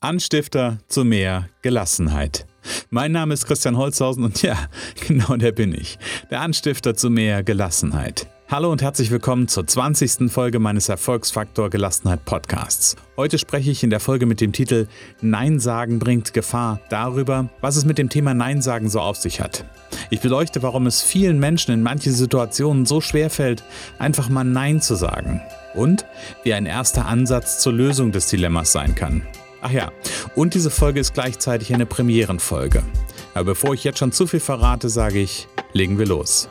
Anstifter zu mehr Gelassenheit. Mein Name ist Christian Holzhausen und ja, genau der bin ich. Der Anstifter zu mehr Gelassenheit. Hallo und herzlich willkommen zur 20. Folge meines Erfolgsfaktor Gelassenheit Podcasts. Heute spreche ich in der Folge mit dem Titel Nein sagen bringt Gefahr darüber, was es mit dem Thema Nein sagen so auf sich hat. Ich beleuchte, warum es vielen Menschen in manchen Situationen so schwer fällt, einfach mal Nein zu sagen. Und wie ein erster Ansatz zur Lösung des Dilemmas sein kann. Ach ja, und diese Folge ist gleichzeitig eine Premierenfolge. Aber bevor ich jetzt schon zu viel verrate, sage ich, legen wir los.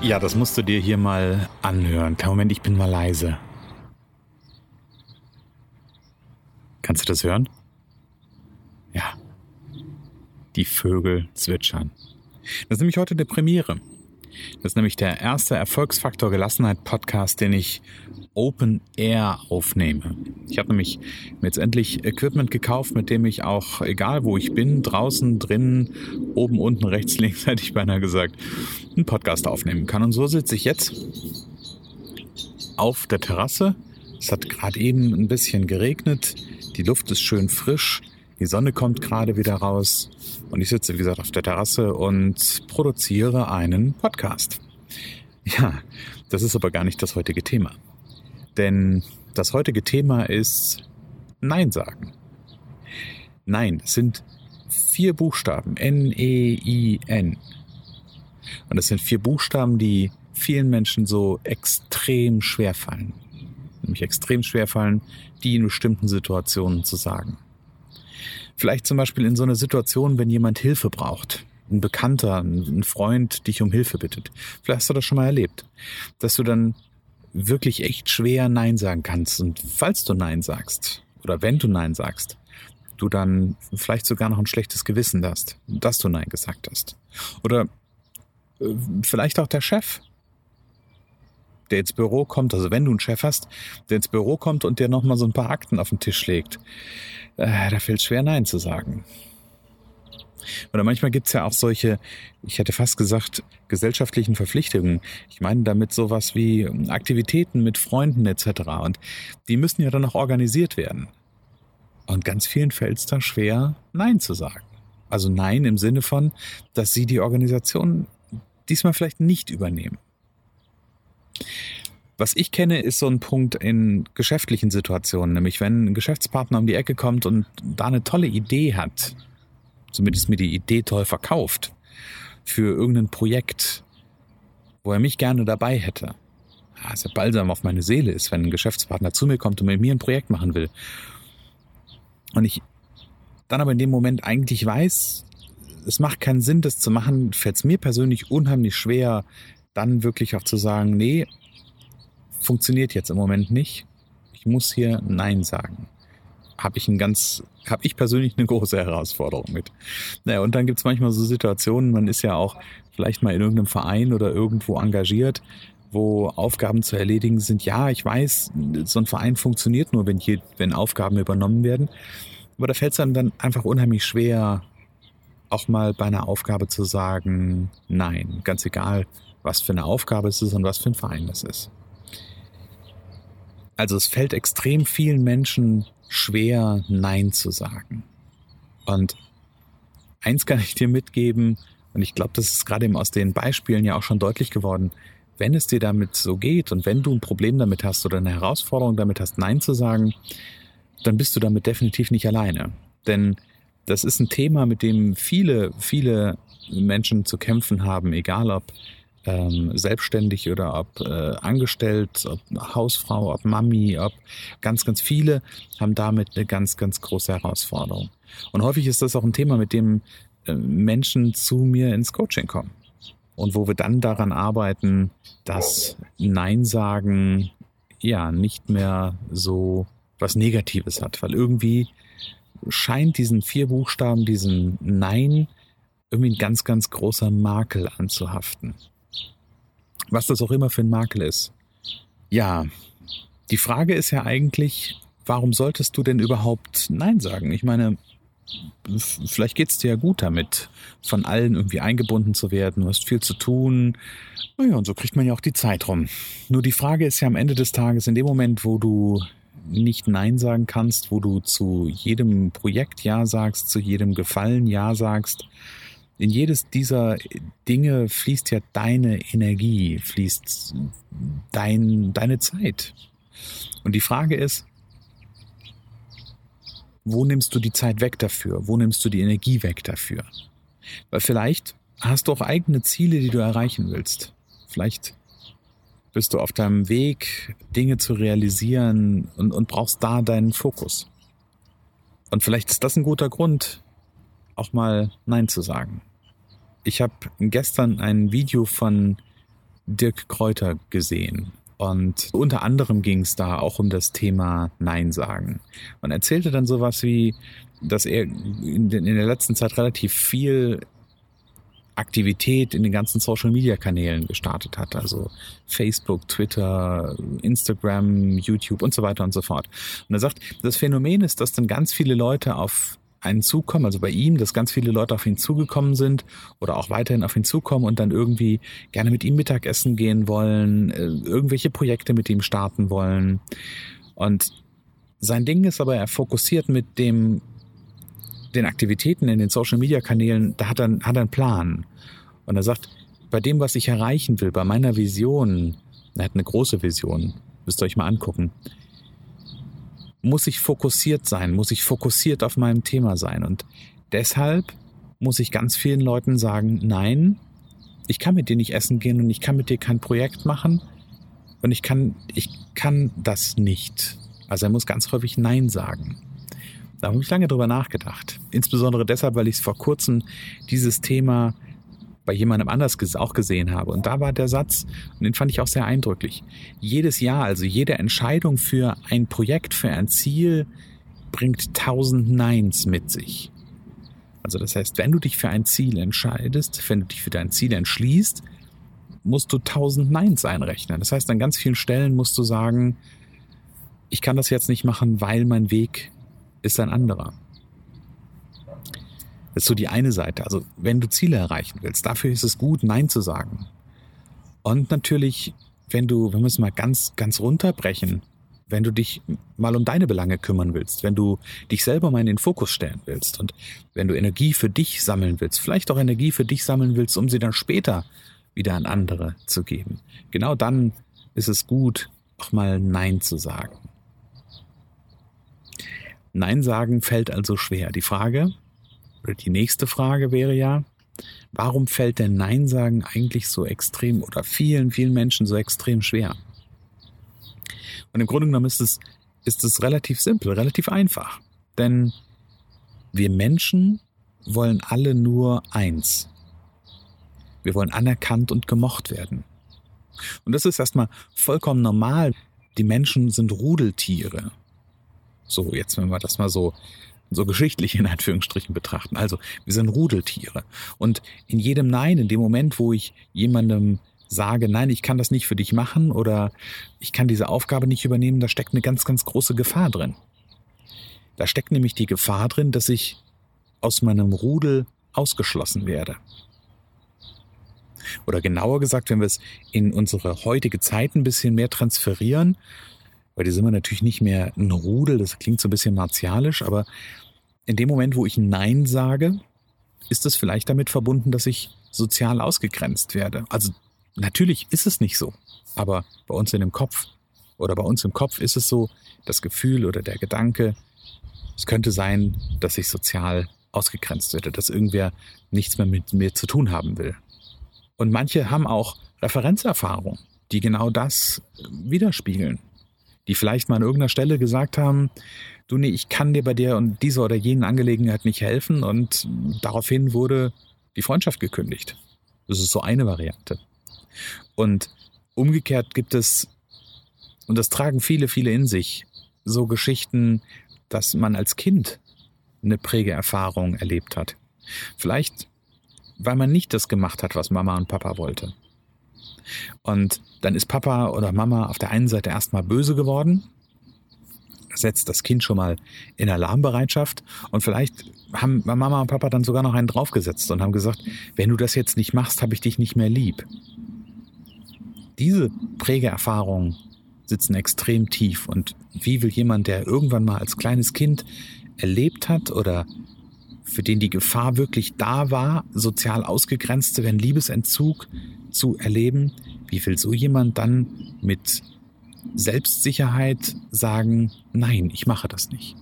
Ja, das musst du dir hier mal anhören. Moment, ich bin mal leise. Kannst du das hören? Ja. Die Vögel zwitschern. Das ist nämlich heute eine Premiere. Das ist nämlich der erste Erfolgsfaktor Gelassenheit Podcast, den ich Open Air aufnehme. Ich habe nämlich jetzt endlich Equipment gekauft, mit dem ich auch, egal wo ich bin, draußen, drinnen, oben, unten, rechts, links, hätte ich beinahe gesagt, einen Podcast aufnehmen kann. Und so sitze ich jetzt auf der Terrasse. Es hat gerade eben ein bisschen geregnet. Die Luft ist schön frisch, die Sonne kommt gerade wieder raus und ich sitze, wie gesagt, auf der Terrasse und produziere einen Podcast. Ja, das ist aber gar nicht das heutige Thema. Denn das heutige Thema ist Nein sagen. Nein, es sind vier Buchstaben. N-E-I-N. Und das sind vier Buchstaben, die vielen Menschen so extrem schwer fallen nämlich extrem schwer fallen, die in bestimmten Situationen zu sagen. Vielleicht zum Beispiel in so einer Situation, wenn jemand Hilfe braucht. Ein Bekannter, ein Freund dich um Hilfe bittet. Vielleicht hast du das schon mal erlebt. Dass du dann wirklich echt schwer Nein sagen kannst. Und falls du Nein sagst, oder wenn du Nein sagst, du dann vielleicht sogar noch ein schlechtes Gewissen hast, dass du Nein gesagt hast. Oder äh, vielleicht auch der Chef, der ins Büro kommt, also wenn du einen Chef hast, der ins Büro kommt und der nochmal so ein paar Akten auf den Tisch legt, äh, da fällt schwer Nein zu sagen. Oder manchmal gibt's ja auch solche, ich hätte fast gesagt, gesellschaftlichen Verpflichtungen. Ich meine damit sowas wie Aktivitäten mit Freunden etc. Und die müssen ja dann auch organisiert werden. Und ganz vielen fällt es da schwer, Nein zu sagen. Also Nein im Sinne von, dass sie die Organisation diesmal vielleicht nicht übernehmen. Was ich kenne, ist so ein Punkt in geschäftlichen Situationen, nämlich wenn ein Geschäftspartner um die Ecke kommt und da eine tolle Idee hat, zumindest mir die Idee toll verkauft, für irgendein Projekt, wo er mich gerne dabei hätte. Ja balsam auf meine Seele ist, wenn ein Geschäftspartner zu mir kommt und mit mir ein Projekt machen will. Und ich dann aber in dem Moment eigentlich weiß, es macht keinen Sinn, das zu machen, fällt es mir persönlich unheimlich schwer, dann wirklich auch zu sagen, nee, funktioniert jetzt im Moment nicht. Ich muss hier Nein sagen. Habe ich ein ganz, habe ich persönlich eine große Herausforderung mit. Naja, und dann gibt's manchmal so Situationen, man ist ja auch vielleicht mal in irgendeinem Verein oder irgendwo engagiert, wo Aufgaben zu erledigen sind. Ja, ich weiß, so ein Verein funktioniert nur, wenn hier, wenn Aufgaben übernommen werden. Aber da fällt es einem dann einfach unheimlich schwer, auch mal bei einer Aufgabe zu sagen, nein, ganz egal, was für eine Aufgabe es ist und was für ein Verein es ist. Also es fällt extrem vielen Menschen schwer, Nein zu sagen. Und eins kann ich dir mitgeben, und ich glaube, das ist gerade eben aus den Beispielen ja auch schon deutlich geworden, wenn es dir damit so geht und wenn du ein Problem damit hast oder eine Herausforderung damit hast, Nein zu sagen, dann bist du damit definitiv nicht alleine. Denn das ist ein Thema, mit dem viele, viele Menschen zu kämpfen haben, egal ob ähm, selbstständig oder ob äh, angestellt, ob Hausfrau, ob Mami, ob ganz, ganz viele haben damit eine ganz, ganz große Herausforderung. Und häufig ist das auch ein Thema, mit dem äh, Menschen zu mir ins Coaching kommen. Und wo wir dann daran arbeiten, dass Nein sagen ja nicht mehr so was Negatives hat, weil irgendwie scheint diesen vier Buchstaben, diesen Nein, irgendwie ein ganz, ganz großer Makel anzuhaften. Was das auch immer für ein Makel ist. Ja, die Frage ist ja eigentlich, warum solltest du denn überhaupt Nein sagen? Ich meine, vielleicht geht's dir ja gut damit, von allen irgendwie eingebunden zu werden. Du hast viel zu tun. Naja, und so kriegt man ja auch die Zeit rum. Nur die Frage ist ja am Ende des Tages, in dem Moment, wo du nicht Nein sagen kannst, wo du zu jedem Projekt Ja sagst, zu jedem Gefallen Ja sagst, in jedes dieser Dinge fließt ja deine Energie, fließt dein, deine Zeit. Und die Frage ist, wo nimmst du die Zeit weg dafür? Wo nimmst du die Energie weg dafür? Weil vielleicht hast du auch eigene Ziele, die du erreichen willst. Vielleicht bist du auf deinem Weg, Dinge zu realisieren und, und brauchst da deinen Fokus. Und vielleicht ist das ein guter Grund, auch mal Nein zu sagen. Ich habe gestern ein Video von Dirk Kräuter gesehen. Und unter anderem ging es da auch um das Thema Nein sagen. Man erzählte dann sowas wie, dass er in der letzten Zeit relativ viel Aktivität in den ganzen Social-Media-Kanälen gestartet hat. Also Facebook, Twitter, Instagram, YouTube und so weiter und so fort. Und er sagt, das Phänomen ist, dass dann ganz viele Leute auf einen zukommen, also bei ihm, dass ganz viele Leute auf ihn zugekommen sind oder auch weiterhin auf ihn zukommen und dann irgendwie gerne mit ihm Mittagessen gehen wollen, äh, irgendwelche Projekte mit ihm starten wollen. Und sein Ding ist aber, er fokussiert mit dem den Aktivitäten in den Social Media Kanälen, da hat er, hat er einen Plan. Und er sagt, bei dem, was ich erreichen will, bei meiner Vision, er hat eine große Vision, müsst ihr euch mal angucken, muss ich fokussiert sein, muss ich fokussiert auf meinem Thema sein. Und deshalb muss ich ganz vielen Leuten sagen, nein, ich kann mit dir nicht essen gehen und ich kann mit dir kein Projekt machen und ich kann, ich kann das nicht. Also er muss ganz häufig Nein sagen. Da habe ich lange drüber nachgedacht. Insbesondere deshalb, weil ich es vor kurzem dieses Thema bei jemandem anders auch gesehen habe. Und da war der Satz, und den fand ich auch sehr eindrücklich. Jedes Jahr, also jede Entscheidung für ein Projekt, für ein Ziel, bringt tausend Neins mit sich. Also das heißt, wenn du dich für ein Ziel entscheidest, wenn du dich für dein Ziel entschließt, musst du tausend Neins einrechnen. Das heißt, an ganz vielen Stellen musst du sagen, ich kann das jetzt nicht machen, weil mein Weg ist ein anderer. Das ist so die eine Seite. Also wenn du Ziele erreichen willst, dafür ist es gut, Nein zu sagen. Und natürlich, wenn du, wir es mal ganz, ganz runterbrechen, wenn du dich mal um deine Belange kümmern willst, wenn du dich selber mal in den Fokus stellen willst und wenn du Energie für dich sammeln willst, vielleicht auch Energie für dich sammeln willst, um sie dann später wieder an andere zu geben. Genau dann ist es gut, auch mal Nein zu sagen. Nein sagen fällt also schwer. Die Frage, die nächste Frage wäre ja, warum fällt denn Nein sagen eigentlich so extrem oder vielen, vielen Menschen so extrem schwer? Und im Grunde genommen ist es, ist es relativ simpel, relativ einfach. Denn wir Menschen wollen alle nur eins. Wir wollen anerkannt und gemocht werden. Und das ist erstmal vollkommen normal. Die Menschen sind Rudeltiere. So, jetzt wenn wir das mal so so geschichtlich in Anführungsstrichen betrachten. Also wir sind Rudeltiere. Und in jedem Nein, in dem Moment, wo ich jemandem sage, nein, ich kann das nicht für dich machen oder ich kann diese Aufgabe nicht übernehmen, da steckt eine ganz, ganz große Gefahr drin. Da steckt nämlich die Gefahr drin, dass ich aus meinem Rudel ausgeschlossen werde. Oder genauer gesagt, wenn wir es in unsere heutige Zeit ein bisschen mehr transferieren, weil die sind wir natürlich nicht mehr ein Rudel, das klingt so ein bisschen martialisch, aber in dem Moment, wo ich Nein sage, ist es vielleicht damit verbunden, dass ich sozial ausgegrenzt werde. Also natürlich ist es nicht so, aber bei uns in dem Kopf oder bei uns im Kopf ist es so, das Gefühl oder der Gedanke, es könnte sein, dass ich sozial ausgegrenzt werde, dass irgendwer nichts mehr mit mir zu tun haben will. Und manche haben auch Referenzerfahrung, die genau das widerspiegeln die vielleicht mal an irgendeiner Stelle gesagt haben, du nee, ich kann dir bei der und dieser oder jenen Angelegenheit nicht helfen und daraufhin wurde die Freundschaft gekündigt. Das ist so eine Variante. Und umgekehrt gibt es, und das tragen viele, viele in sich, so Geschichten, dass man als Kind eine Prägeerfahrung erlebt hat. Vielleicht, weil man nicht das gemacht hat, was Mama und Papa wollte. Und dann ist Papa oder Mama auf der einen Seite erstmal böse geworden setzt das Kind schon mal in Alarmbereitschaft und vielleicht haben Mama und Papa dann sogar noch einen draufgesetzt und haben gesagt, wenn du das jetzt nicht machst, habe ich dich nicht mehr lieb. Diese Prägeerfahrungen sitzen extrem tief und wie will jemand, der irgendwann mal als kleines Kind erlebt hat oder für den die Gefahr wirklich da war, sozial ausgegrenzte, wenn Liebesentzug zu erleben, wie will so jemand dann mit Selbstsicherheit sagen, nein, ich mache das nicht.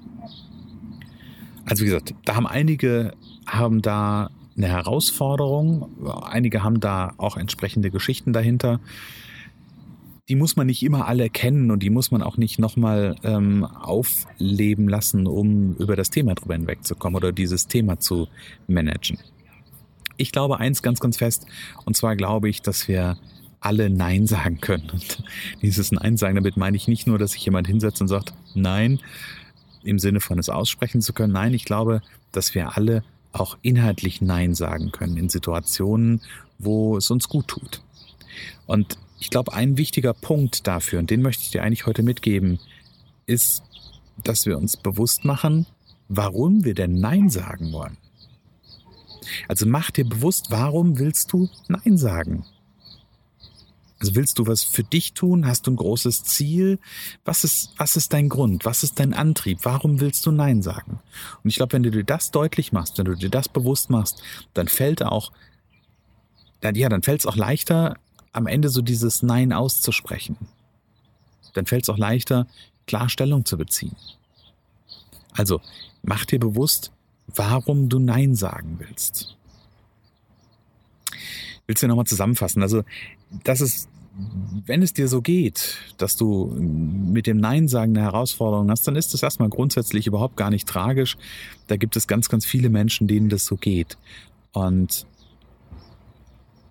Also wie gesagt, da haben einige haben da eine Herausforderung, einige haben da auch entsprechende Geschichten dahinter. Die muss man nicht immer alle kennen und die muss man auch nicht nochmal ähm, aufleben lassen, um über das Thema drüber hinwegzukommen oder dieses Thema zu managen. Ich glaube eins ganz, ganz fest, und zwar glaube ich, dass wir alle Nein sagen können. Und dieses Nein sagen, damit meine ich nicht nur, dass sich jemand hinsetzt und sagt Nein, im Sinne von es aussprechen zu können. Nein, ich glaube, dass wir alle auch inhaltlich Nein sagen können in Situationen, wo es uns gut tut. Und ich glaube, ein wichtiger Punkt dafür, und den möchte ich dir eigentlich heute mitgeben, ist, dass wir uns bewusst machen, warum wir denn Nein sagen wollen. Also mach dir bewusst, warum willst du Nein sagen? Also willst du was für dich tun? Hast du ein großes Ziel? Was ist, was ist dein Grund? Was ist dein Antrieb? Warum willst du Nein sagen? Und ich glaube, wenn du dir das deutlich machst, wenn du dir das bewusst machst, dann fällt auch, dann, ja, dann fällt es auch leichter, am Ende so dieses Nein auszusprechen. Dann fällt es auch leichter, klar Stellung zu beziehen. Also, mach dir bewusst, warum du Nein sagen willst. Willst du nochmal zusammenfassen? Also, das ist, wenn es dir so geht, dass du mit dem Nein sagen eine Herausforderung hast, dann ist das erstmal grundsätzlich überhaupt gar nicht tragisch. Da gibt es ganz, ganz viele Menschen, denen das so geht. Und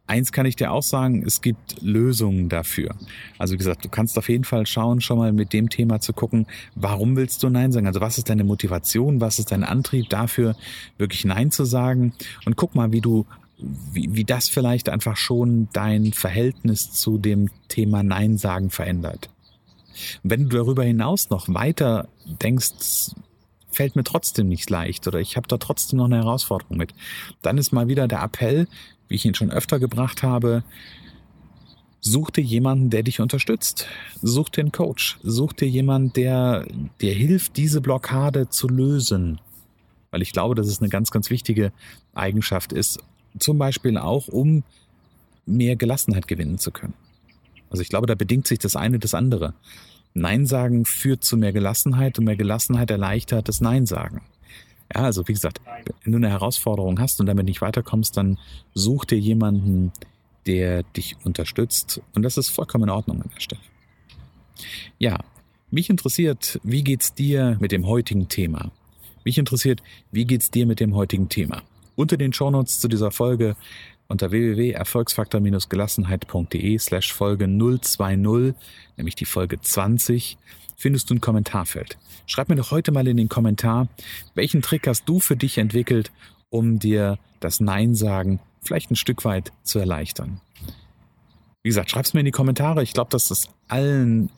Eins kann ich dir auch sagen, es gibt Lösungen dafür. Also wie gesagt, du kannst auf jeden Fall schauen, schon mal mit dem Thema zu gucken, warum willst du Nein sagen? Also was ist deine Motivation, was ist dein Antrieb dafür, wirklich Nein zu sagen? Und guck mal, wie du wie, wie das vielleicht einfach schon dein Verhältnis zu dem Thema Nein sagen verändert. Wenn du darüber hinaus noch weiter denkst, fällt mir trotzdem nicht leicht oder ich habe da trotzdem noch eine Herausforderung mit, dann ist mal wieder der Appell, wie ich ihn schon öfter gebracht habe, such dir jemanden, der dich unterstützt. Such dir einen Coach. Such dir jemanden, der dir hilft, diese Blockade zu lösen. Weil ich glaube, dass es eine ganz, ganz wichtige Eigenschaft ist, zum Beispiel auch, um mehr Gelassenheit gewinnen zu können. Also ich glaube, da bedingt sich das eine das andere. Nein sagen führt zu mehr Gelassenheit und mehr Gelassenheit erleichtert das Nein sagen. Ja, also wie gesagt, wenn du eine Herausforderung hast und damit nicht weiterkommst, dann such dir jemanden, der dich unterstützt und das ist vollkommen in Ordnung an der Stelle. Ja, mich interessiert, wie geht's dir mit dem heutigen Thema? Mich interessiert, wie geht's dir mit dem heutigen Thema? Unter den Shownotes zu dieser Folge unter www.erfolgsfaktor-gelassenheit.de slash Folge 020, nämlich die Folge 20, findest du ein Kommentarfeld. Schreib mir doch heute mal in den Kommentar, welchen Trick hast du für dich entwickelt, um dir das Nein sagen vielleicht ein Stück weit zu erleichtern. Wie gesagt, schreib's mir in die Kommentare. Ich glaube, dass das allen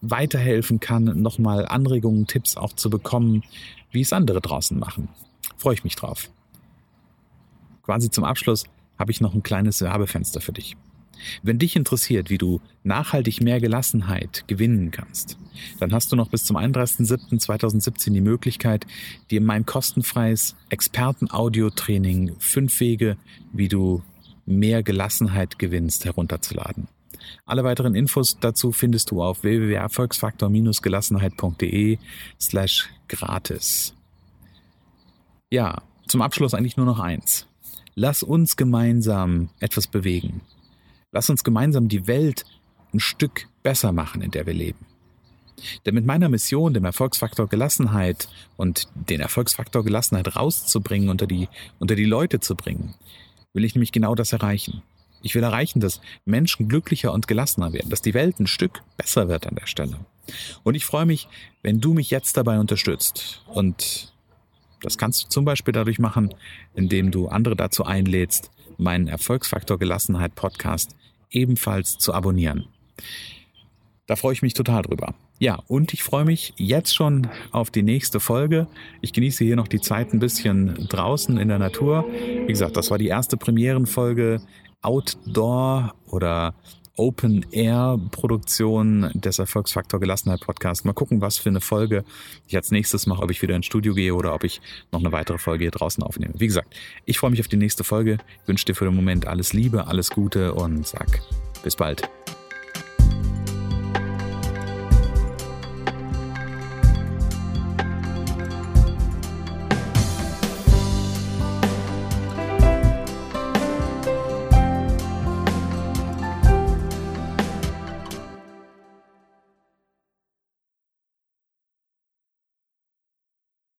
weiterhelfen kann, nochmal Anregungen, Tipps auch zu bekommen, wie es andere draußen machen. Freue ich mich drauf quasi zum Abschluss habe ich noch ein kleines Werbefenster für dich. Wenn dich interessiert, wie du nachhaltig mehr Gelassenheit gewinnen kannst, dann hast du noch bis zum 31.07.2017 die Möglichkeit, dir mein kostenfreies Experten-Audio-Training Fünf Wege, wie du mehr Gelassenheit gewinnst, herunterzuladen. Alle weiteren Infos dazu findest du auf www.erfolgsfaktor-gelassenheit.de slash gratis. Ja, zum Abschluss eigentlich nur noch eins. Lass uns gemeinsam etwas bewegen. Lass uns gemeinsam die Welt ein Stück besser machen, in der wir leben. Denn mit meiner Mission, dem Erfolgsfaktor Gelassenheit und den Erfolgsfaktor Gelassenheit rauszubringen, unter die, unter die Leute zu bringen, will ich nämlich genau das erreichen. Ich will erreichen, dass Menschen glücklicher und gelassener werden, dass die Welt ein Stück besser wird an der Stelle. Und ich freue mich, wenn du mich jetzt dabei unterstützt und das kannst du zum Beispiel dadurch machen, indem du andere dazu einlädst, meinen Erfolgsfaktor Gelassenheit Podcast ebenfalls zu abonnieren. Da freue ich mich total drüber. Ja, und ich freue mich jetzt schon auf die nächste Folge. Ich genieße hier noch die Zeit ein bisschen draußen in der Natur. Wie gesagt, das war die erste Premierenfolge Outdoor oder Open-Air-Produktion des Erfolgsfaktor Gelassenheit Podcast. Mal gucken, was für eine Folge ich als nächstes mache, ob ich wieder ins Studio gehe oder ob ich noch eine weitere Folge hier draußen aufnehme. Wie gesagt, ich freue mich auf die nächste Folge, wünsche dir für den Moment alles Liebe, alles Gute und sag bis bald.